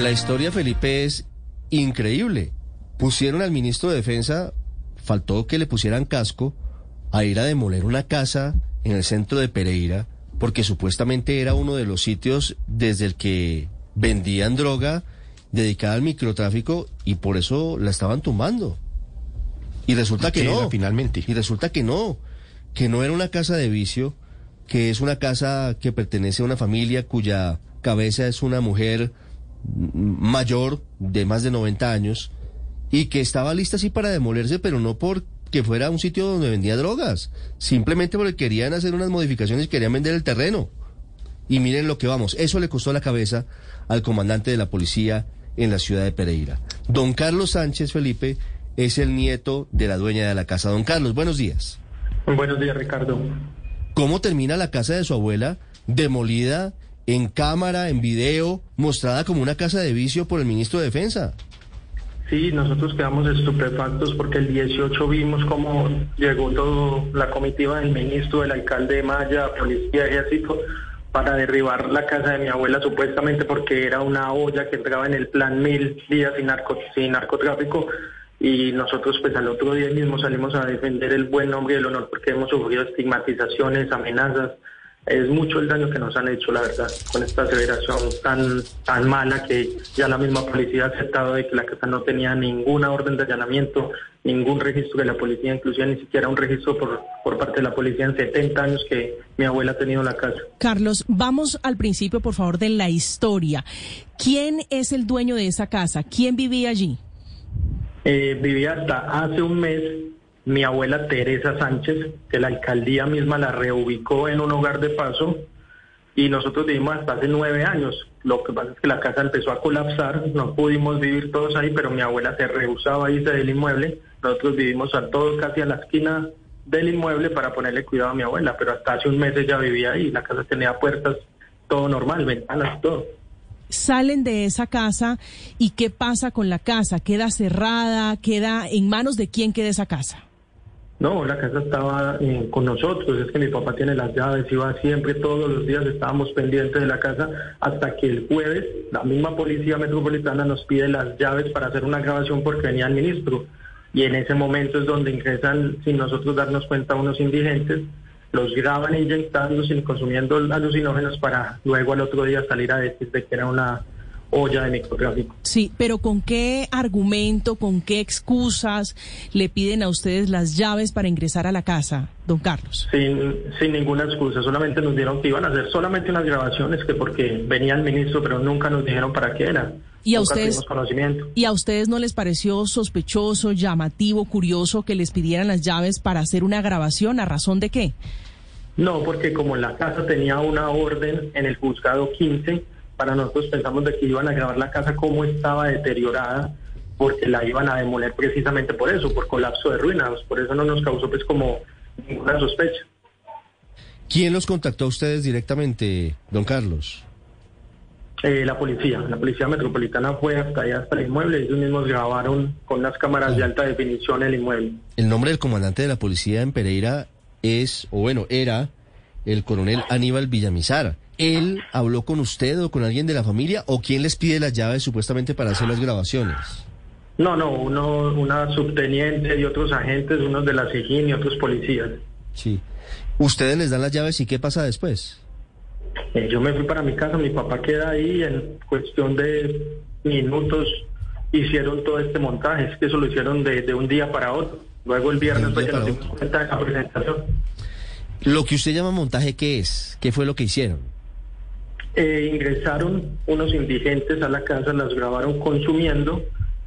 La historia, Felipe, es increíble. Pusieron al ministro de Defensa, faltó que le pusieran casco, a ir a demoler una casa en el centro de Pereira, porque supuestamente era uno de los sitios desde el que vendían droga dedicada al microtráfico y por eso la estaban tumbando. Y resulta que no. Finalmente. Y resulta que no, que no era una casa de vicio, que es una casa que pertenece a una familia cuya cabeza es una mujer mayor de más de 90 años y que estaba lista así para demolerse, pero no porque fuera un sitio donde vendía drogas, simplemente porque querían hacer unas modificaciones y querían vender el terreno. Y miren lo que vamos, eso le costó la cabeza al comandante de la policía en la ciudad de Pereira. Don Carlos Sánchez Felipe es el nieto de la dueña de la casa. Don Carlos, buenos días. Buenos días, Ricardo. ¿Cómo termina la casa de su abuela demolida en cámara, en video, mostrada como una casa de vicio por el ministro de Defensa? Sí, nosotros quedamos estupefactos porque el 18 vimos cómo llegó toda la comitiva del ministro, del alcalde de Maya, policía, ejército, para derribar la casa de mi abuela supuestamente porque era una olla que entraba en el plan mil días sin, narco, sin narcotráfico y nosotros pues al otro día mismo salimos a defender el buen nombre y el honor porque hemos sufrido estigmatizaciones, amenazas. Es mucho el daño que nos han hecho, la verdad, con esta aseveración tan, tan mala que ya la misma policía ha aceptado de que la casa no tenía ninguna orden de allanamiento, ningún registro de la policía, inclusive ni siquiera un registro por, por parte de la policía en 70 años que mi abuela ha tenido la casa. Carlos, vamos al principio, por favor, de la historia. ¿Quién es el dueño de esa casa? ¿Quién vivía allí? Eh, vivía hasta hace un mes mi abuela Teresa Sánchez, que la alcaldía misma la reubicó en un hogar de paso y nosotros vivimos hasta hace nueve años. Lo que pasa es que la casa empezó a colapsar, no pudimos vivir todos ahí, pero mi abuela se rehusaba a irse del inmueble. Nosotros vivimos a todos casi a la esquina del inmueble para ponerle cuidado a mi abuela, pero hasta hace un mes ella vivía ahí, la casa tenía puertas, todo normal, ventanas, todo salen de esa casa y qué pasa con la casa? ¿Queda cerrada? ¿Queda en manos de quién queda esa casa? No, la casa estaba eh, con nosotros, es que mi papá tiene las llaves, iba siempre, todos los días estábamos pendientes de la casa, hasta que el jueves la misma policía metropolitana nos pide las llaves para hacer una grabación porque venía el ministro. Y en ese momento es donde ingresan, sin nosotros darnos cuenta, unos indigentes los graban inyectándose y consumiendo alucinógenos para luego al otro día salir a decir que era una olla de microtráfico. Sí, pero ¿con qué argumento, con qué excusas le piden a ustedes las llaves para ingresar a la casa, don Carlos? Sin, sin ninguna excusa, solamente nos dieron que iban a hacer solamente unas grabaciones, que porque venía el ministro, pero nunca nos dijeron para qué era. ¿Y a, ustedes, ¿Y a ustedes no les pareció sospechoso, llamativo, curioso que les pidieran las llaves para hacer una grabación? ¿A razón de qué? No, porque como la casa tenía una orden en el juzgado 15, para nosotros pensamos de que iban a grabar la casa como estaba deteriorada, porque la iban a demoler precisamente por eso, por colapso de ruinas. Por eso no nos causó pues como ninguna sospecha. ¿Quién los contactó a ustedes directamente, don Carlos? Eh, la policía, la policía metropolitana fue hasta allá, hasta el inmueble, ellos mismos grabaron con las cámaras de alta definición el inmueble. El nombre del comandante de la policía en Pereira es, o bueno, era el coronel Aníbal Villamizar. ¿Él habló con usted o con alguien de la familia o quién les pide las llaves supuestamente para hacer las grabaciones? No, no, uno, una subteniente y otros agentes, unos de la SIGIN y otros policías. Sí. ¿Ustedes les dan las llaves y qué pasa después? Eh, yo me fui para mi casa, mi papá queda ahí en cuestión de minutos hicieron todo este montaje, es que eso lo hicieron de, un día para otro. Luego el viernes que nos dimos cuenta de la presentación. Lo que usted llama montaje, ¿qué es? ¿Qué fue lo que hicieron? Eh, ingresaron unos indigentes a la casa, las grabaron consumiendo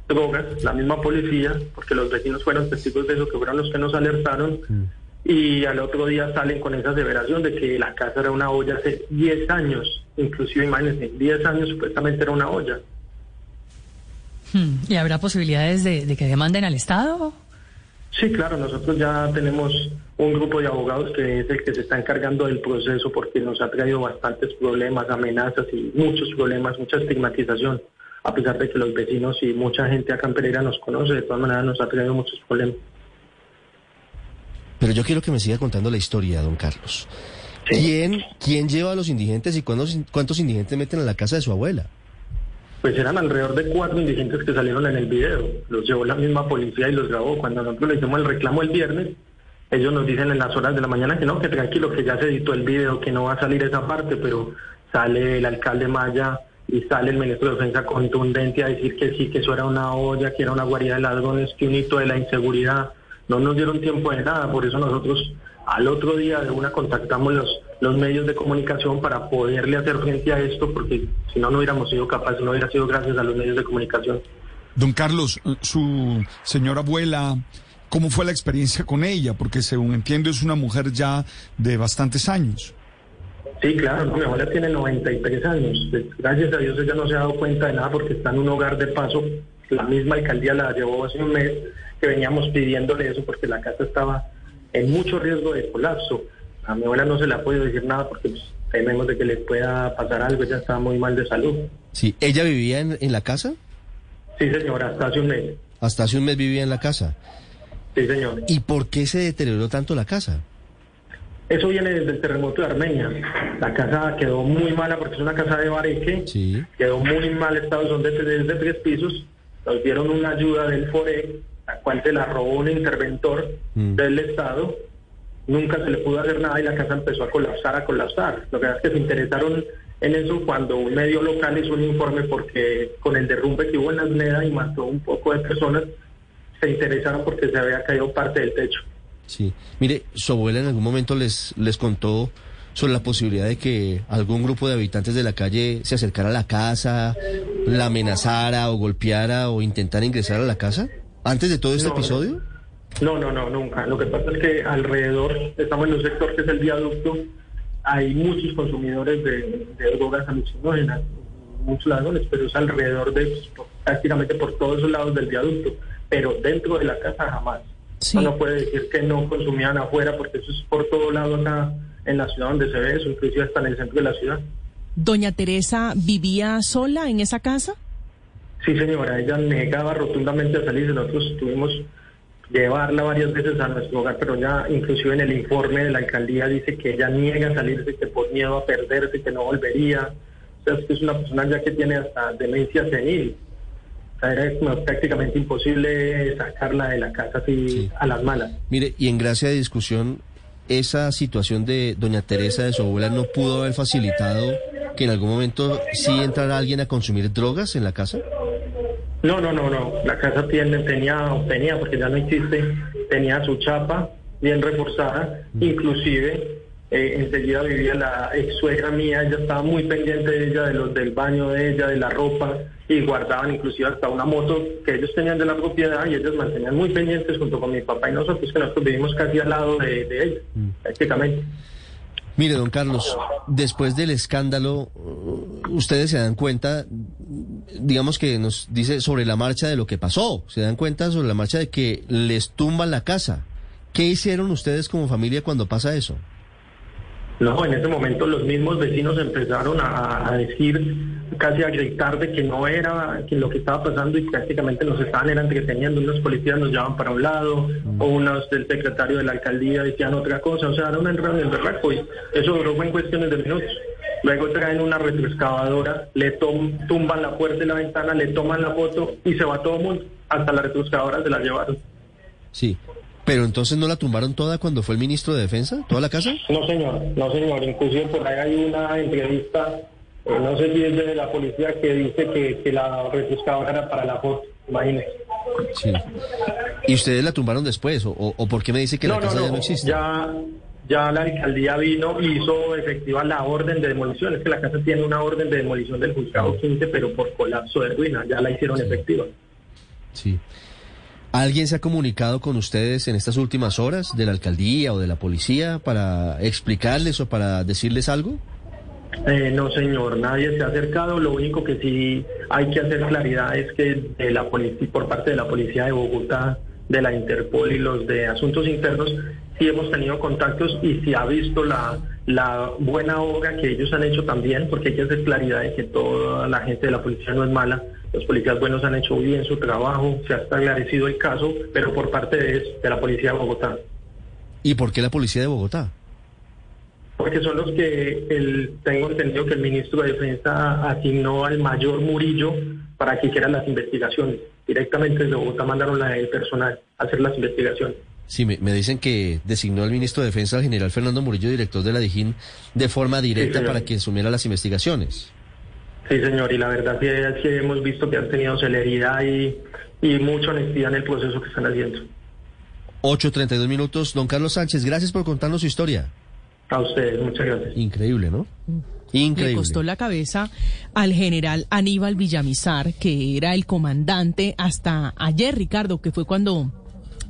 drogas, la misma policía, porque los vecinos fueron testigos de eso, que fueron los que nos alertaron. Mm y al otro día salen con esa aseveración de que la casa era una olla hace 10 años, inclusive imagínense, 10 años supuestamente era una olla. Hmm, ¿Y habrá posibilidades de, que demanden al Estado? Sí, claro, nosotros ya tenemos un grupo de abogados que es el que se está encargando del proceso porque nos ha traído bastantes problemas, amenazas y muchos problemas, mucha estigmatización, a pesar de que los vecinos y mucha gente acá en Pereira nos conoce, de todas maneras nos ha traído muchos problemas. Pero yo quiero que me siga contando la historia, don Carlos. ¿Quién, ¿Quién lleva a los indigentes y cuántos, cuántos indigentes meten a la casa de su abuela? Pues eran alrededor de cuatro indigentes que salieron en el video. Los llevó la misma policía y los grabó. Cuando nosotros le hicimos el reclamo el viernes, ellos nos dicen en las horas de la mañana que no, que tranquilo, que ya se editó el video, que no va a salir esa parte, pero sale el alcalde Maya y sale el ministro de Defensa contundente a decir que sí, que eso era una olla, que era una guarida de ladrones, que un hito de la inseguridad. No nos dieron tiempo de nada, por eso nosotros al otro día de una contactamos los, los medios de comunicación para poderle hacer frente a esto, porque si no, no hubiéramos sido capaces, no hubiera sido gracias a los medios de comunicación. Don Carlos, su señora abuela, ¿cómo fue la experiencia con ella? Porque según entiendo es una mujer ya de bastantes años. Sí, claro, mi abuela tiene 93 años. Pues, gracias a Dios ella no se ha dado cuenta de nada porque está en un hogar de paso. La misma alcaldía la llevó hace un mes que veníamos pidiéndole eso porque la casa estaba en mucho riesgo de colapso. A mi abuela no se le ha podido decir nada porque pues, tememos de que le pueda pasar algo, ella está muy mal de salud. Sí, ¿ella vivía en, en la casa? Sí, señora, hasta hace un mes. Hasta hace un mes vivía en la casa. Sí, señor. ¿Y por qué se deterioró tanto la casa? Eso viene desde el terremoto de Armenia. La casa quedó muy mala porque es una casa de bareque. Sí. Quedó muy mal estado, son de, de tres pisos. Nos dieron una ayuda del FORE la cual se la robó un interventor mm. del Estado. Nunca se le pudo hacer nada y la casa empezó a colapsar, a colapsar. Lo que es que se interesaron en eso cuando un medio local hizo un informe porque con el derrumbe que hubo en la Azneda y mató un poco de personas, se interesaron porque se había caído parte del techo. Sí, mire, su abuela en algún momento les, les contó sobre la posibilidad de que algún grupo de habitantes de la calle se acercara a la casa, la amenazara o golpeara o intentara ingresar a la casa antes de todo este episodio? No, no, no, nunca. Lo que pasa es que alrededor, estamos en un sector que es el viaducto, hay muchos consumidores de, drogas alucinógenas, muchos ladrones, pero es alrededor de pues, prácticamente por todos los lados del viaducto, pero dentro de la casa jamás. No puede decir que no consumían afuera porque eso es por todo lado acá en la ciudad donde se ve eso, inclusive hasta en el centro de la ciudad. ¿Doña Teresa vivía sola en esa casa? Sí, señora, ella negaba rotundamente a salir. Nosotros tuvimos llevarla varias veces a nuestro hogar, pero ya inclusive en el informe de la alcaldía dice que ella niega a salirse, que por miedo a perderse, que no volvería. O sea, es que es una persona ya que tiene hasta demencia senil. O sea, era prácticamente imposible sacarla de la casa así a las malas. Mire, y en gracia de discusión, esa situación de doña Teresa de su abuela no pudo haber facilitado que en algún momento sí entrara alguien a consumir drogas en la casa? No, no, no, no. La casa tiene, tenía, tenía, porque ya no existe, tenía su chapa bien reforzada, mm. inclusive eh, enseguida vivía la ex suegra mía, ella estaba muy pendiente de ella, de los del baño de ella, de la ropa, y guardaban inclusive hasta una moto que ellos tenían de la propiedad y ellos mantenían muy pendientes junto con mi papá y nosotros, que nosotros vivimos casi al lado de, de ella, mm. prácticamente. Mire, don Carlos, después del escándalo, ustedes se dan cuenta, digamos que nos dice sobre la marcha de lo que pasó, se dan cuenta sobre la marcha de que les tumban la casa. ¿Qué hicieron ustedes como familia cuando pasa eso? No, en ese momento los mismos vecinos empezaron a, decir, casi a gritar de que no era que lo que estaba pasando y prácticamente nos estaban era entreteniendo. Unos policías nos llevaban para un lado, mm. o unos del secretario de la alcaldía decían otra cosa. O sea, era una entrada en el berraco y eso duró en cuestiones de minutos. Luego traen una retroexcavadora, le tumban la puerta y la ventana, le toman la foto y se va todo el mundo. Hasta la retroexcavadora se la llevaron. Sí. Pero entonces no la tumbaron toda cuando fue el ministro de Defensa, toda la casa? No, señor, no, señor. Inclusive por ahí hay una entrevista, eh, no sé si es de la policía, que dice que, que la refrescadora era para la foto, imagínese. Sí. ¿Y ustedes la tumbaron después? ¿O, o por qué me dice que la casa ya no existe? Ya, ya la alcaldía vino y hizo efectiva la orden de demolición. Es que la casa tiene una orden de demolición del juzgado 15, pero por colapso de ruina, ya la hicieron efectiva. Sí. ¿Alguien se ha comunicado con ustedes en estas últimas horas de la alcaldía o de la policía para explicarles o para decirles algo? Eh, no, señor, nadie se ha acercado. Lo único que sí hay que hacer claridad es que de la por parte de la policía de Bogotá, de la Interpol y los de Asuntos Internos, sí hemos tenido contactos y sí ha visto la, la buena obra que ellos han hecho también, porque hay que hacer claridad de que toda la gente de la policía no es mala los policías buenos han hecho bien su trabajo, se ha esclarecido el caso, pero por parte de, de la policía de Bogotá. ¿Y por qué la policía de Bogotá? porque son los que el, tengo entendido que el ministro de Defensa asignó al mayor Murillo para que hicieran las investigaciones. Directamente desde Bogotá mandaron la del personal a hacer las investigaciones. Sí, me, dicen que designó al ministro de Defensa, al general Fernando Murillo, director de la DIJÍN, de forma directa para que asumiera las investigaciones. Sí, señor, y la verdad es que hemos visto que han tenido celeridad y, y mucha honestidad en el proceso que están haciendo. 8.32 minutos. Don Carlos Sánchez, gracias por contarnos su historia. A ustedes, muchas gracias. Increíble, ¿no? Increíble. Le costó la cabeza al general Aníbal Villamizar, que era el comandante hasta ayer, Ricardo, que fue cuando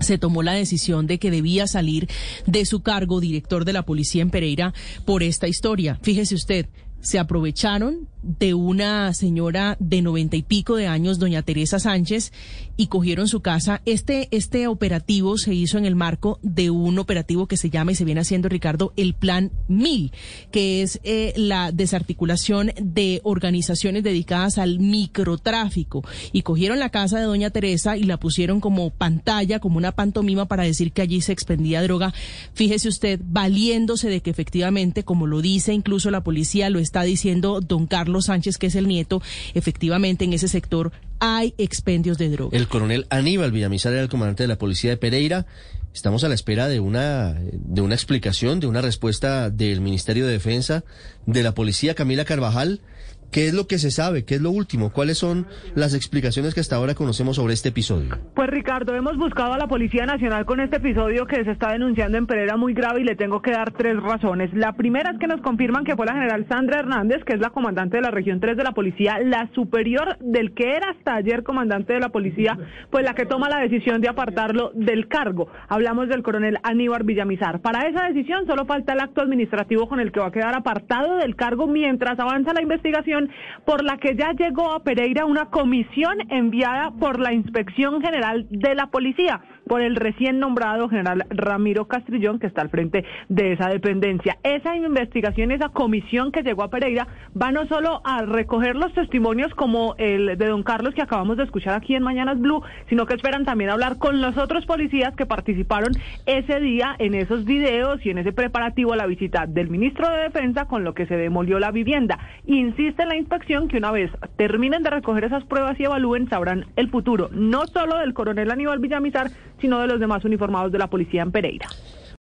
se tomó la decisión de que debía salir de su cargo director de la policía en Pereira por esta historia. Fíjese usted, se aprovecharon de una señora de noventa y pico de años, doña Teresa Sánchez, y cogieron su casa. Este, este operativo se hizo en el marco de un operativo que se llama y se viene haciendo, Ricardo, el Plan Mil, que es eh, la desarticulación de organizaciones dedicadas al microtráfico. Y cogieron la casa de doña Teresa y la pusieron como pantalla, como una pantomima para decir que allí se expendía droga. Fíjese usted, valiéndose de que efectivamente, como lo dice incluso la policía, lo está diciendo don Carlos Sánchez, que es el nieto, efectivamente en ese sector hay expendios de droga. El coronel Aníbal Villamizar era el comandante de la policía de Pereira. Estamos a la espera de una, de una explicación, de una respuesta del Ministerio de Defensa, de la policía Camila Carvajal. ¿Qué es lo que se sabe? ¿Qué es lo último? ¿Cuáles son las explicaciones que hasta ahora conocemos sobre este episodio? Pues Ricardo, hemos buscado a la Policía Nacional con este episodio que se está denunciando en Pereira muy grave y le tengo que dar tres razones. La primera es que nos confirman que fue la general Sandra Hernández, que es la comandante de la región 3 de la policía, la superior del que era hasta ayer comandante de la policía, pues la que toma la decisión de apartarlo del cargo. Hablamos del coronel Aníbal Villamizar. Para esa decisión solo falta el acto administrativo con el que va a quedar apartado del cargo mientras avanza la investigación por la que ya llegó a Pereira una comisión enviada por la Inspección General de la Policía, por el recién nombrado general Ramiro Castrillón, que está al frente de esa dependencia. Esa investigación, esa comisión que llegó a Pereira, va no solo a recoger los testimonios como el de don Carlos que acabamos de escuchar aquí en Mañanas Blue, sino que esperan también hablar con los otros policías que participaron ese día en esos videos y en ese preparativo a la visita del ministro de Defensa con lo que se demolió la vivienda. Insiste la inspección que una vez terminen de recoger esas pruebas y evalúen, sabrán el futuro, no solo del coronel Aníbal Villamizar, sino de los demás uniformados de la policía en Pereira.